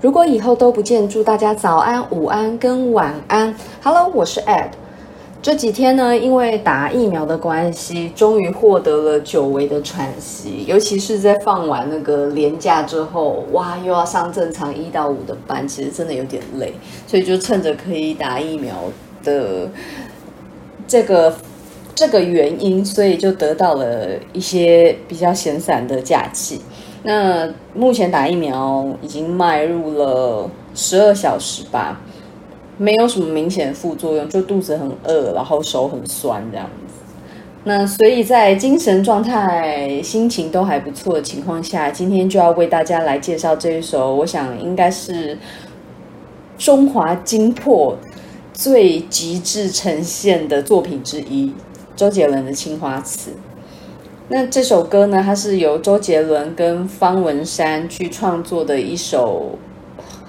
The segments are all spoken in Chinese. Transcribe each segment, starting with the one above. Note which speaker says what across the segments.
Speaker 1: 如果以后都不见，祝大家早安、午安跟晚安。Hello，我是 Ed。这几天呢，因为打疫苗的关系，终于获得了久违的喘息。尤其是在放完那个年假之后，哇，又要上正常一到五的班，其实真的有点累。所以就趁着可以打疫苗的这个这个原因，所以就得到了一些比较闲散的假期。那目前打疫苗已经迈入了十二小时吧，没有什么明显副作用，就肚子很饿，然后手很酸这样子。那所以在精神状态、心情都还不错的情况下，今天就要为大家来介绍这一首，我想应该是中华精魄最极致呈现的作品之一——周杰伦的《青花瓷》。那这首歌呢，它是由周杰伦跟方文山去创作的一首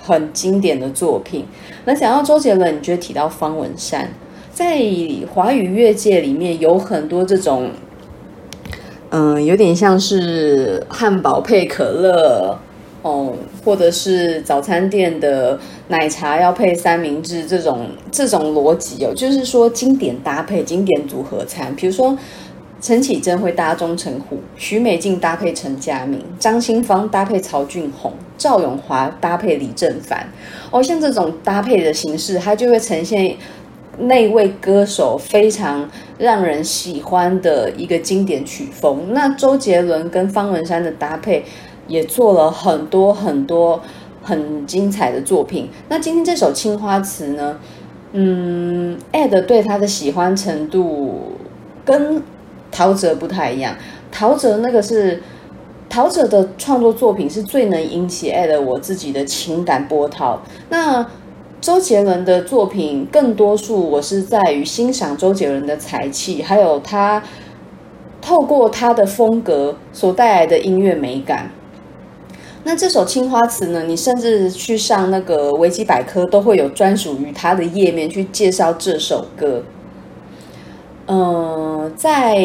Speaker 1: 很经典的作品。那讲到周杰伦，你觉得提到方文山，在华语乐界里面有很多这种，嗯，有点像是汉堡配可乐哦，或者是早餐店的奶茶要配三明治这种这种逻辑哦，就是说经典搭配、经典组合餐，比如说。陈绮贞会搭钟成虎，许美静搭配陈嘉明，张清芳搭配曹俊宏，赵永华搭配李正凡。哦，像这种搭配的形式，它就会呈现那位歌手非常让人喜欢的一个经典曲风。那周杰伦跟方文山的搭配也做了很多很多很精彩的作品。那今天这首《青花瓷》呢？嗯，Ed 对他的喜欢程度跟陶喆不太一样，陶喆那个是陶喆的创作作品是最能引起爱的我自己的情感波涛。那周杰伦的作品更多数我是在于欣赏周杰伦的才气，还有他透过他的风格所带来的音乐美感。那这首《青花瓷》呢，你甚至去上那个维基百科都会有专属于他的页面去介绍这首歌。呃，在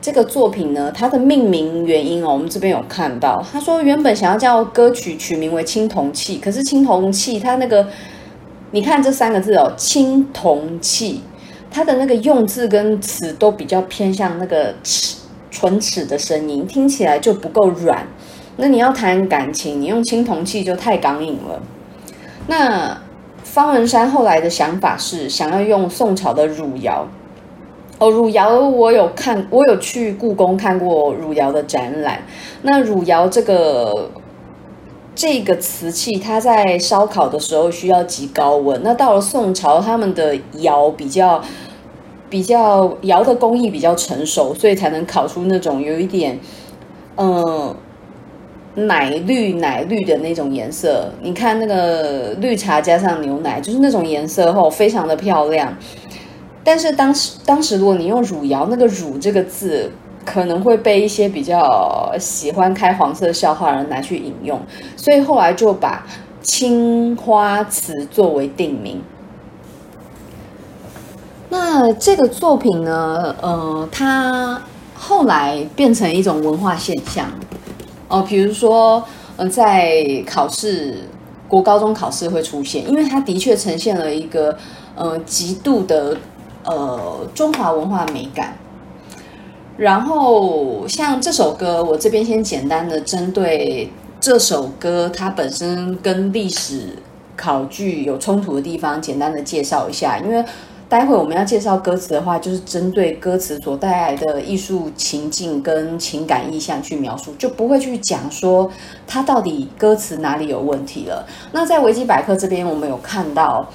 Speaker 1: 这个作品呢，它的命名原因哦，我们这边有看到，他说原本想要叫歌曲取名为《青铜器》，可是《青铜器》它那个，你看这三个字哦，《青铜器》，它的那个用字跟词都比较偏向那个齿唇齿的声音，听起来就不够软。那你要谈感情，你用青铜器就太刚硬了。那方文山后来的想法是想要用宋朝的汝窑。哦，汝窑我有看，我有去故宫看过汝窑的展览。那汝窑这个这个瓷器，它在烧烤的时候需要极高温。那到了宋朝，他们的窑比较比较窑的工艺比较成熟，所以才能烤出那种有一点嗯奶绿奶绿的那种颜色。你看那个绿茶加上牛奶，就是那种颜色后，非常的漂亮。但是当时，当时如果你用汝窑，那个“汝”这个字可能会被一些比较喜欢开黄色笑话的人拿去引用，所以后来就把“青花瓷”作为定名。那这个作品呢，呃，它后来变成一种文化现象哦，比如说，呃，在考试，国高中考试会出现，因为它的确呈现了一个呃极度的。呃，中华文化美感。然后像这首歌，我这边先简单的针对这首歌它本身跟历史考据有冲突的地方，简单的介绍一下。因为待会我们要介绍歌词的话，就是针对歌词所带来的艺术情境跟情感意象去描述，就不会去讲说它到底歌词哪里有问题了。那在维基百科这边，我们有看到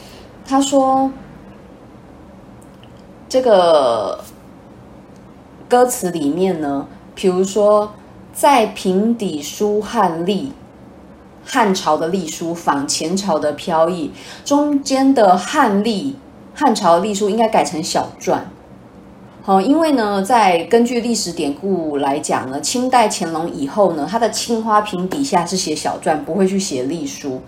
Speaker 1: 他说。这个歌词里面呢，比如说在平底书汉隶，汉朝的隶书仿前朝的飘逸，中间的汉隶，汉朝的隶书应该改成小篆。好，因为呢，在根据历史典故来讲呢，清代乾隆以后呢，他的青花瓶底下是写小篆，不会去写隶书。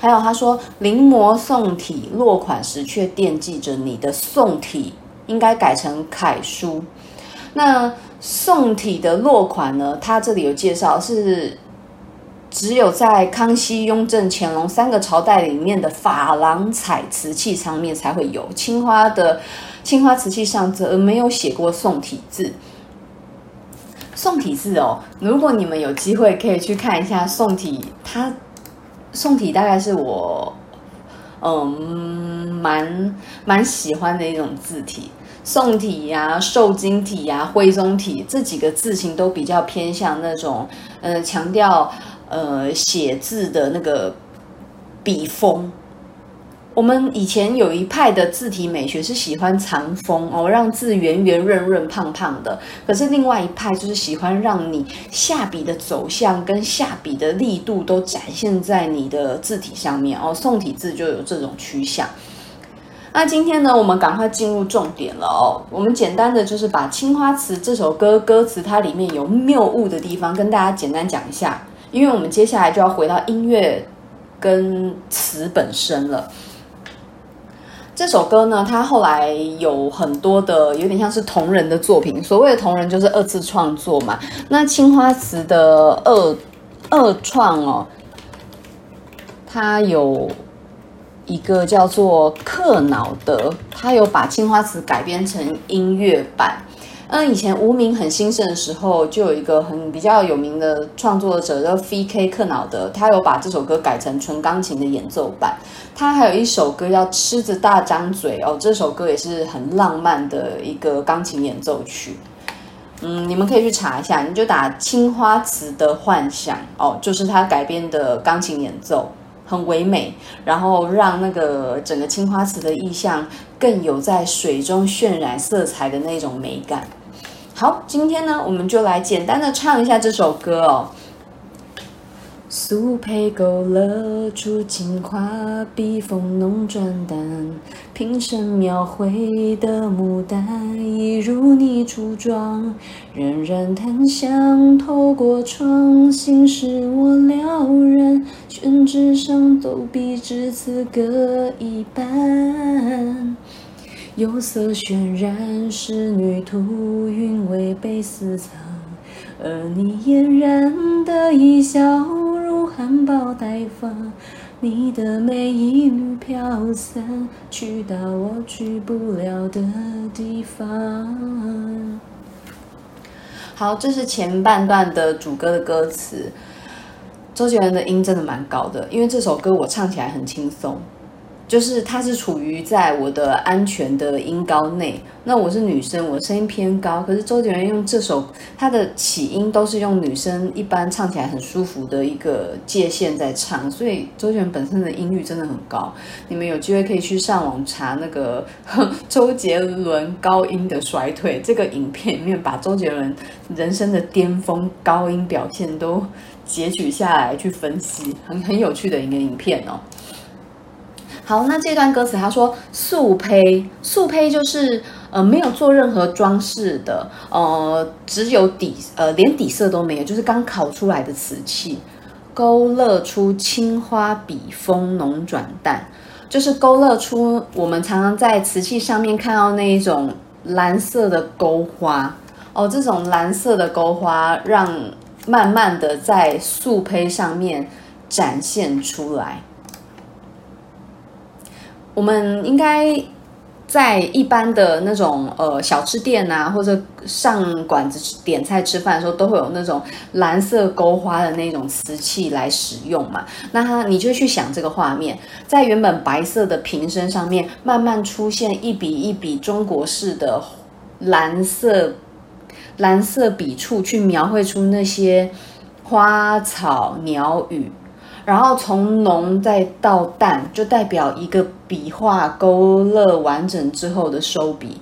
Speaker 1: 还有他说临摹宋体落款时，却惦记着你的宋体。应该改成楷书。那宋体的落款呢？它这里有介绍是只有在康熙、雍正、乾隆三个朝代里面的珐琅彩瓷器上面才会有，青花的青花瓷器上则没有写过宋体字。宋体字哦，如果你们有机会可以去看一下宋体，它宋体大概是我嗯蛮蛮喜欢的一种字体。宋体呀、瘦金体呀、啊、徽宗体这几个字形都比较偏向那种呃强调呃写字的那个笔锋。我们以前有一派的字体美学是喜欢藏锋哦，让字圆圆润润胖胖的。可是另外一派就是喜欢让你下笔的走向跟下笔的力度都展现在你的字体上面哦。宋体字就有这种趋向。那今天呢，我们赶快进入重点了哦。我们简单的就是把《青花瓷》这首歌歌词它里面有谬误的地方跟大家简单讲一下，因为我们接下来就要回到音乐跟词本身了。这首歌呢，它后来有很多的有点像是同人的作品。所谓的同人就是二次创作嘛。那青花瓷的二二创哦，它有一个叫做克瑙德，他有把青花瓷改编成音乐版。嗯，以前无名很兴盛的时候，就有一个很比较有名的创作者叫 V.K. 克瑙德，他有把这首歌改成纯钢琴的演奏版。他还有一首歌叫《狮子大张嘴》哦，这首歌也是很浪漫的一个钢琴演奏曲。嗯，你们可以去查一下，你就打青花瓷的幻想哦，就是他改编的钢琴演奏，很唯美，然后让那个整个青花瓷的意象更有在水中渲染色彩的那种美感。好，今天呢，我们就来简单的唱一下这首歌哦。素胚勾勒出青花，笔锋浓转淡，瓶身描绘的牡丹，一如你初妆。冉冉檀香透过窗，心事我了然。宣纸上都比至此各一半。釉色渲染仕女图，韵味被私藏，而你嫣然的一笑，含苞待放。你的美一缕飘散，去到我去不了的地方。好，这是前半段的主歌的歌词。周杰伦的音真的蛮高的，因为这首歌我唱起来很轻松。就是它是处于在我的安全的音高内，那我是女生，我声音偏高，可是周杰伦用这首，他的起音都是用女生一般唱起来很舒服的一个界限在唱，所以周杰伦本身的音域真的很高。你们有机会可以去上网查那个 周杰伦高音的衰退这个影片里面，把周杰伦人生的巅峰高音表现都截取下来去分析，很很有趣的一个影片哦。好，那这段歌词他说素胚，素胚就是呃没有做任何装饰的，呃只有底呃连底色都没有，就是刚烤出来的瓷器，勾勒出青花笔锋浓转淡，就是勾勒出我们常常在瓷器上面看到那一种蓝色的勾花哦，这种蓝色的勾花让慢慢的在素胚上面展现出来。我们应该在一般的那种呃小吃店啊，或者上馆子点菜吃饭的时候，都会有那种蓝色勾花的那种瓷器来使用嘛。那它你就去想这个画面，在原本白色的瓶身上面，慢慢出现一笔一笔中国式的蓝色蓝色笔触，去描绘出那些花草鸟语。然后从浓再到淡，就代表一个笔画勾勒完整之后的收笔。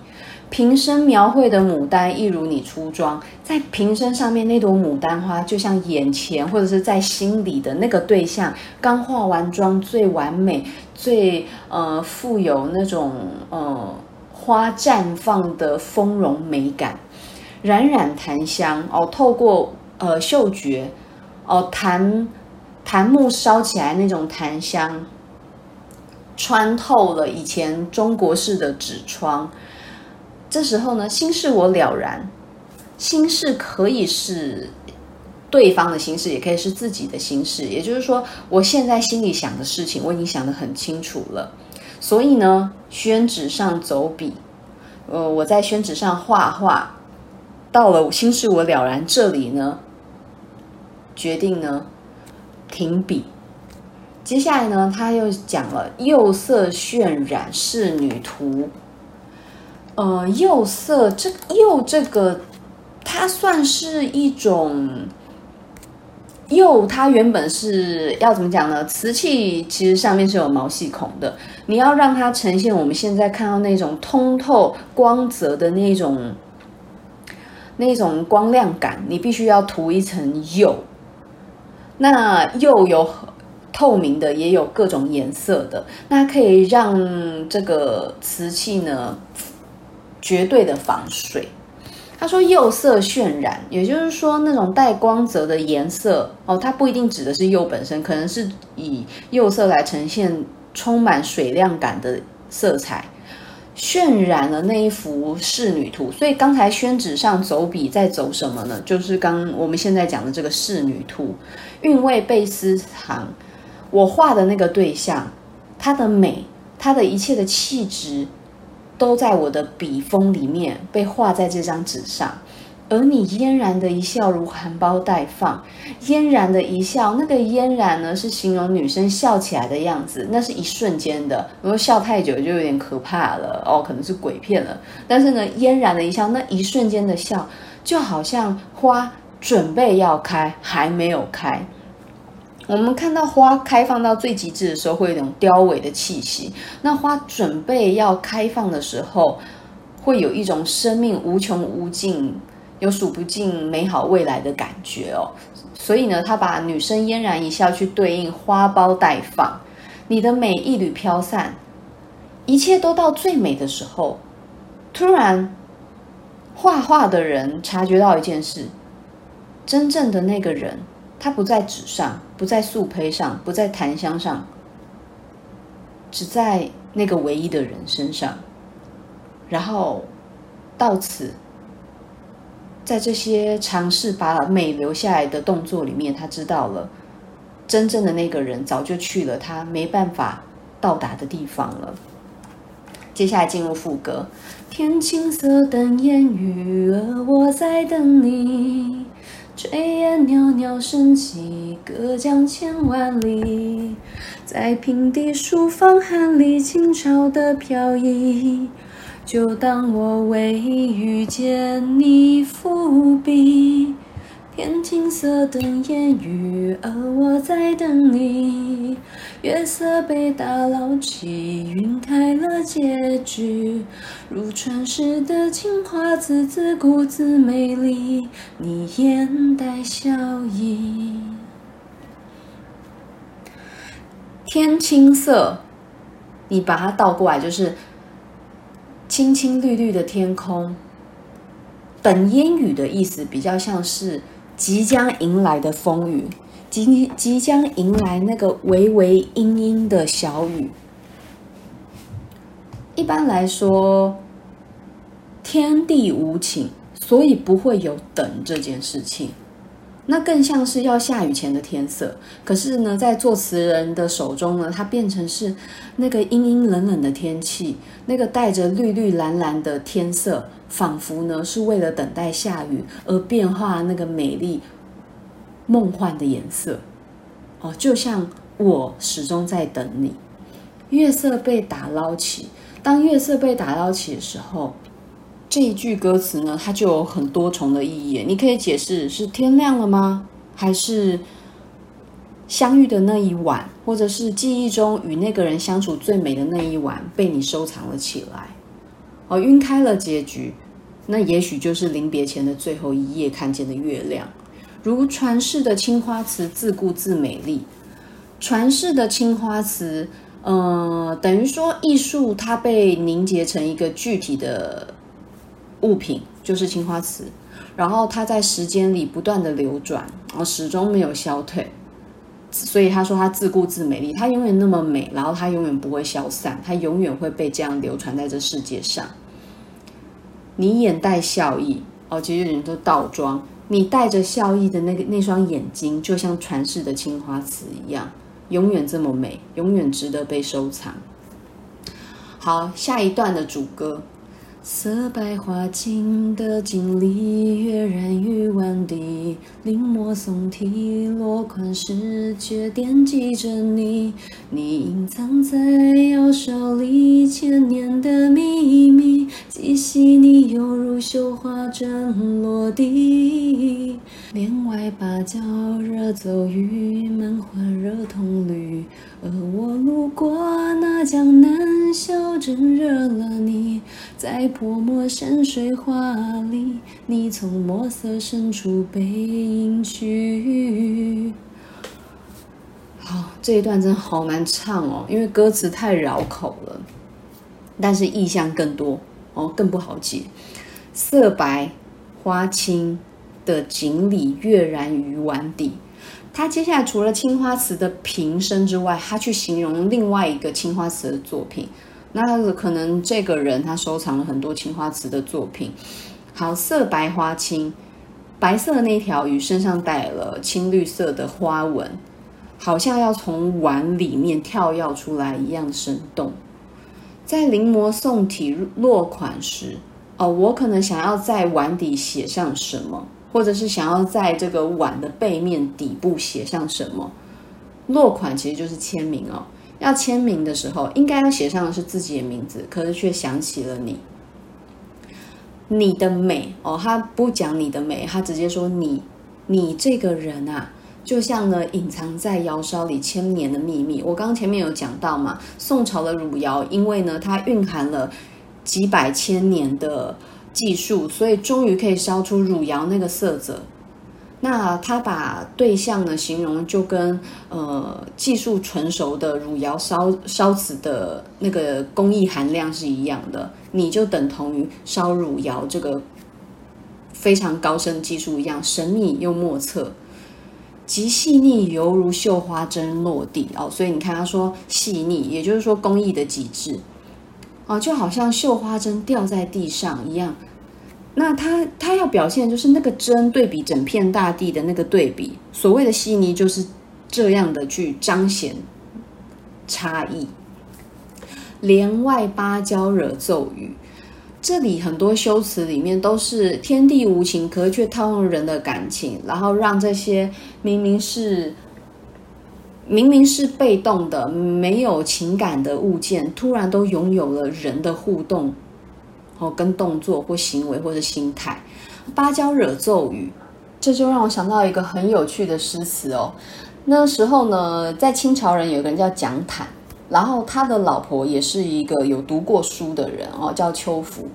Speaker 1: 瓶身描绘的牡丹，一如你初妆，在瓶身上面那朵牡丹花，就像眼前或者是在心里的那个对象，刚化完妆，最完美，最呃富有那种呃花绽放的丰容美感。冉冉檀香哦，透过呃嗅觉哦檀。檀木烧起来那种檀香，穿透了以前中国式的纸窗。这时候呢，心事我了然，心事可以是对方的心事，也可以是自己的心事。也就是说，我现在心里想的事情，我已经想得很清楚了。所以呢，宣纸上走笔，呃，我在宣纸上画画，到了心事我了然这里呢，决定呢停笔。接下来呢，他又讲了釉色渲染仕女图。呃，釉色这釉这个，它算是一种釉，它原本是要怎么讲呢？瓷器其实上面是有毛细孔的，你要让它呈现我们现在看到那种通透光泽的那种那种光亮感，你必须要涂一层釉。那釉有透明的，也有各种颜色的，那可以让这个瓷器呢。绝对的防水。他说釉色渲染，也就是说那种带光泽的颜色哦，它不一定指的是釉本身，可能是以釉色来呈现充满水亮感的色彩，渲染了那一幅仕女图。所以刚才宣纸上走笔在走什么呢？就是刚我们现在讲的这个仕女图，韵味被私藏。我画的那个对象，它的美，它的一切的气质。都在我的笔锋里面被画在这张纸上，而你嫣然的一笑如含苞待放，嫣然的一笑，那个嫣然呢是形容女生笑起来的样子，那是一瞬间的，如果笑太久就有点可怕了哦，可能是鬼片了。但是呢，嫣然的一笑，那一瞬间的笑，就好像花准备要开，还没有开。我们看到花开放到最极致的时候，会有一种凋萎的气息。那花准备要开放的时候，会有一种生命无穷无尽、有数不尽美好未来的感觉哦。所以呢，他把女生嫣然一笑去对应花苞待放，你的美一缕飘散，一切都到最美的时候，突然，画画的人察觉到一件事：真正的那个人。他不在纸上，不在素胚上，不在檀香上，只在那个唯一的人身上。然后到此，在这些尝试把美留下来的动作里面，他知道了真正的那个人早就去了他没办法到达的地方了。接下来进入副歌：天青色等烟雨，而我在等你。炊烟袅袅升起，隔江千万里，在平地书房寒里，清朝的飘逸。就当我为遇见你伏笔。天青色等烟雨，而我在等你。月色被打捞起，晕开了结局。如传世的青花瓷，自顾自美丽。你眼带笑意。天青色，你把它倒过来，就是青青绿绿的天空。等烟雨的意思，比较像是。即将迎来的风雨，即即将迎来那个微微阴阴的小雨。一般来说，天地无情，所以不会有等这件事情。那更像是要下雨前的天色。可是呢，在作词人的手中呢，它变成是那个阴阴冷冷的天气，那个带着绿绿蓝蓝的天色。仿佛呢是为了等待下雨而变化那个美丽梦幻的颜色哦，就像我始终在等你。月色被打捞起，当月色被打捞起的时候，这一句歌词呢，它就有很多重的意义。你可以解释是天亮了吗？还是相遇的那一晚，或者是记忆中与那个人相处最美的那一晚被你收藏了起来？哦，晕开了结局，那也许就是临别前的最后一夜看见的月亮。如传世的青花瓷，自顾自美丽。传世的青花瓷，呃，等于说艺术它被凝结成一个具体的物品，就是青花瓷。然后它在时间里不断的流转，然后始终没有消退。所以他说他自顾自美丽，他永远那么美，然后他永远不会消散，他永远会被这样流传在这世界上。你眼带笑意哦，其实人都倒装，你带着笑意的那个那双眼睛，就像传世的青花瓷一样，永远这么美，永远值得被收藏。好，下一段的主歌。色白花青的锦鲤，跃然于碗底，临摹宋体，落款时却惦记着你。你隐藏在窑烧里千年的秘密，既细腻犹如绣花针落地。帘外芭蕉惹骤雨，门环惹铜绿。而我路过那江南小镇，惹了你，在泼墨山水画里，你从墨色深处背影去。好，这一段真的好难唱哦，因为歌词太绕口了，但是意象更多哦，更不好解。色白花青的锦鲤跃然于碗底。他接下来除了青花瓷的瓶身之外，他去形容另外一个青花瓷的作品。那可能这个人他收藏了很多青花瓷的作品。好，色白花青，白色的那条鱼身上带了青绿色的花纹，好像要从碗里面跳跃出来一样生动。在临摹宋体落款时，哦，我可能想要在碗底写上什么。或者是想要在这个碗的背面底部写上什么，落款其实就是签名哦。要签名的时候，应该要写上的是自己的名字，可是却想起了你。你的美哦，他不讲你的美，他直接说你，你这个人啊，就像呢隐藏在窑烧里千年的秘密。我刚刚前面有讲到嘛，宋朝的汝窑，因为呢它蕴含了几百千年的。技术，所以终于可以烧出汝窑那个色泽。那他把对象呢形容就跟呃技术纯熟的汝窑烧烧瓷的那个工艺含量是一样的，你就等同于烧汝窑这个非常高深技术一样神秘又莫测，极细腻犹如绣花针落地哦。所以你看他说细腻，也就是说工艺的极致。哦，就好像绣花针掉在地上一样。那他他要表现就是那个针对比整片大地的那个对比，所谓的细腻就是这样的去彰显差异。帘外芭蕉惹骤雨，这里很多修辞里面都是天地无情，可是却套用人的感情，然后让这些明明是。明明是被动的、没有情感的物件，突然都拥有了人的互动，哦，跟动作或行为或者心态。芭蕉惹骤雨，这就让我想到一个很有趣的诗词哦。那时候呢，在清朝人有个人叫蒋坦，然后他的老婆也是一个有读过书的人哦，叫秋芙。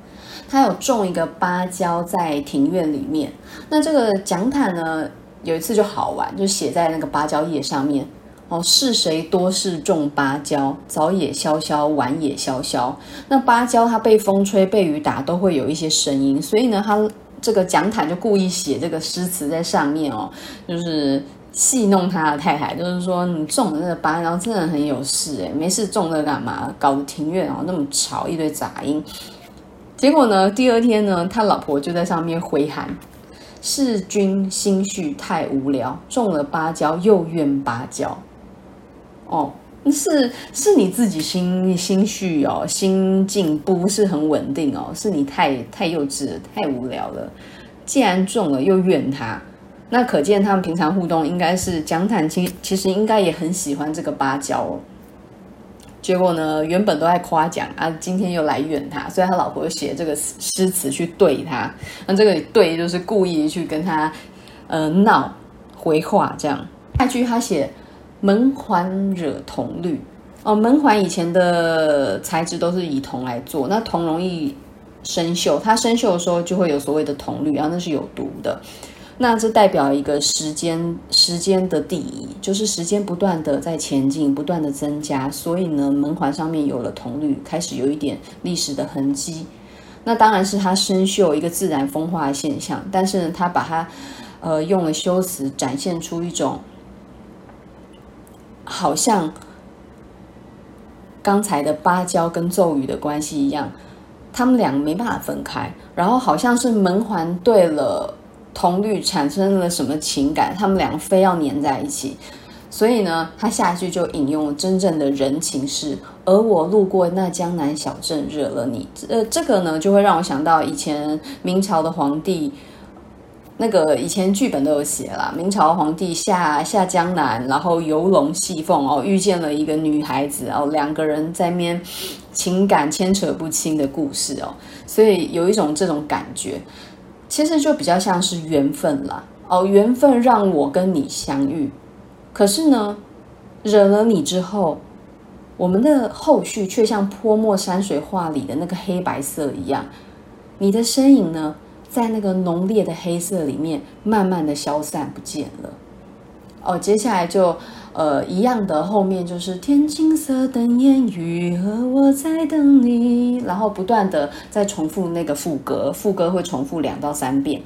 Speaker 1: 他有种一个芭蕉在庭院里面。那这个蒋坦呢，有一次就好玩，就写在那个芭蕉叶上面。哦，是谁多事种芭蕉？早也萧萧，晚也萧萧。那芭蕉它被风吹、被雨打，都会有一些声音。所以呢，他这个蒋坦就故意写这个诗词在上面哦，就是戏弄他的太太，就是说你种的那个芭蕉真的很有事诶，没事种那干嘛？搞得庭院哦那么吵，一堆杂音。结果呢，第二天呢，他老婆就在上面回函：是君心绪太无聊，种了芭蕉又怨芭蕉。哦，是是你自己心心绪哦，心境不是很稳定哦，是你太太幼稚了，太无聊了。既然种了又怨他，那可见他们平常互动应该是蒋坦其其实应该也很喜欢这个芭蕉哦。结果呢，原本都在夸奖啊，今天又来怨他，所以他老婆写这个诗词去对他。那这个对就是故意去跟他呃闹回话这样。下句他写。门环惹铜绿哦，门环以前的材质都是以铜来做，那铜容易生锈，它生锈的时候就会有所谓的铜绿，然后那是有毒的。那这代表一个时间时间的递移，就是时间不断的在前进，不断的增加，所以呢，门环上面有了铜绿，开始有一点历史的痕迹。那当然是它生锈一个自然风化的现象，但是呢，它把它呃用了修辞展现出一种。好像刚才的芭蕉跟骤雨的关系一样，他们两个没办法分开。然后好像是门环对了同绿产生了什么情感，他们两个非要粘在一起。所以呢，他下一句就引用了真正的人情事，而我路过那江南小镇，惹了你。呃，这个呢，就会让我想到以前明朝的皇帝，那个以前剧本都有写啦，明朝皇帝下下江南，然后游龙戏凤哦，遇见了一个女孩子哦，两个人在面情感牵扯不清的故事哦，所以有一种这种感觉，其实就比较像是缘分啦哦，缘分让我跟你相遇。可是呢，惹了你之后，我们的后续却像泼墨山水画里的那个黑白色一样，你的身影呢，在那个浓烈的黑色里面，慢慢的消散不见了。哦，接下来就呃一样的，后面就是天青色等烟雨，而我在等你，然后不断的在重复那个副歌，副歌会重复两到三遍。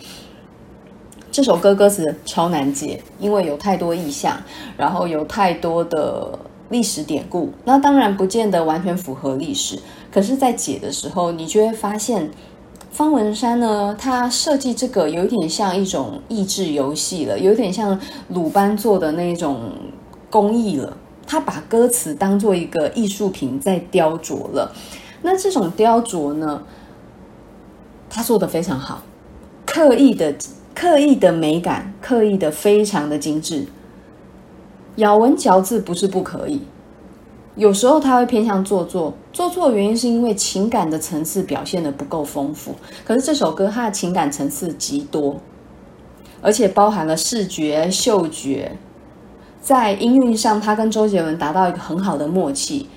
Speaker 1: 这首歌歌词超难解，因为有太多意象，然后有太多的历史典故。那当然不见得完全符合历史，可是，在解的时候，你就会发现，方文山呢，他设计这个有点像一种益智游戏了，有点像鲁班做的那种工艺了。他把歌词当做一个艺术品在雕琢了。那这种雕琢呢，他做得非常好，刻意的。刻意的美感，刻意的非常的精致。咬文嚼字不是不可以，有时候他会偏向做作。做作的原因是因为情感的层次表现得不够丰富。可是这首歌它的情感层次极多，而且包含了视觉、嗅觉，在音韵上，他跟周杰伦达到一个很好的默契。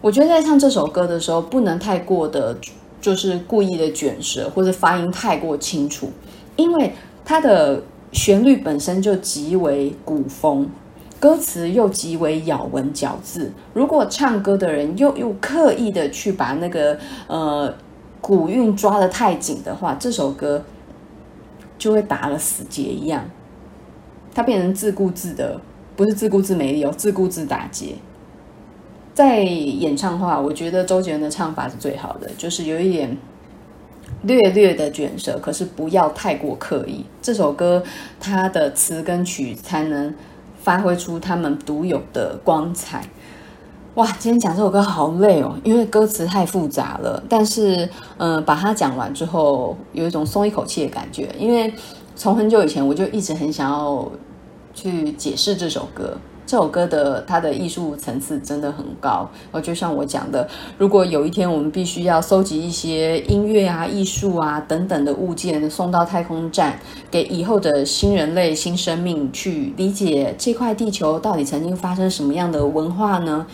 Speaker 1: 我觉得在唱这首歌的时候，不能太过的，就是故意的卷舌，或者发音太过清楚。因为它的旋律本身就极为古风，歌词又极为咬文嚼字。如果唱歌的人又又刻意的去把那个呃古韵抓得太紧的话，这首歌就会打了死结一样，它变成自顾自的，不是自顾自没力哦，自顾自打结。在演唱的话，我觉得周杰伦的唱法是最好的，就是有一点。略略的卷舌，可是不要太过刻意。这首歌它的词跟曲才能发挥出他们独有的光彩。哇，今天讲这首歌好累哦，因为歌词太复杂了。但是，嗯、把它讲完之后，有一种松一口气的感觉。因为从很久以前我就一直很想要去解释这首歌。这首歌的它的艺术层次真的很高，哦，就像我讲的，如果有一天我们必须要搜集一些音乐啊、艺术啊等等的物件送到太空站，给以后的新人类、新生命去理解这块地球到底曾经发生什么样的文化呢？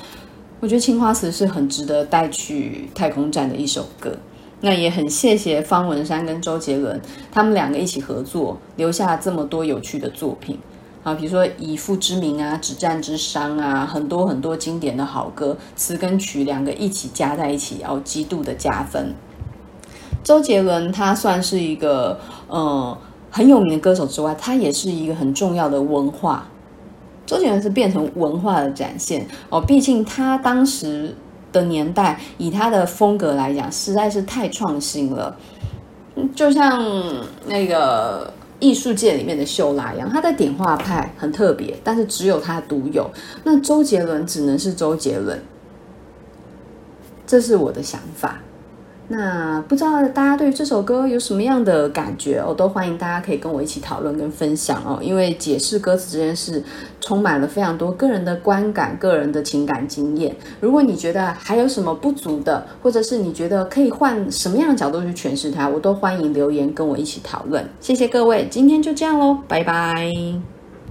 Speaker 1: 我觉得《青花瓷》是很值得带去太空站的一首歌。那也很谢谢方文山跟周杰伦，他们两个一起合作，留下这么多有趣的作品。啊，比如说以父之名啊，止战之殤啊，很多很多经典的好歌，词跟曲两个一起加在一起，然后极度的加分。周杰伦他算是一个呃很有名的歌手之外，他也是一个很重要的文化。周杰伦是变成文化的展现哦，毕竟他当时的年代，以他的风格来讲，实在是太创新了，就像那个。艺术界里面的秀拉一样，他在点画派很特别，但是只有他独有。那周杰伦只能是周杰伦，这是我的想法。那不知道大家对于这首歌有什么样的感觉哦？都欢迎大家可以跟我一起讨论跟分享哦。因为解释歌词这件事充满了非常多个人的观感、个人的情感经验。如果你觉得还有什么不足的，或者是你觉得可以换什么样的角度去诠释它，我都欢迎留言跟我一起讨论。谢谢各位，今天就这样喽，拜拜。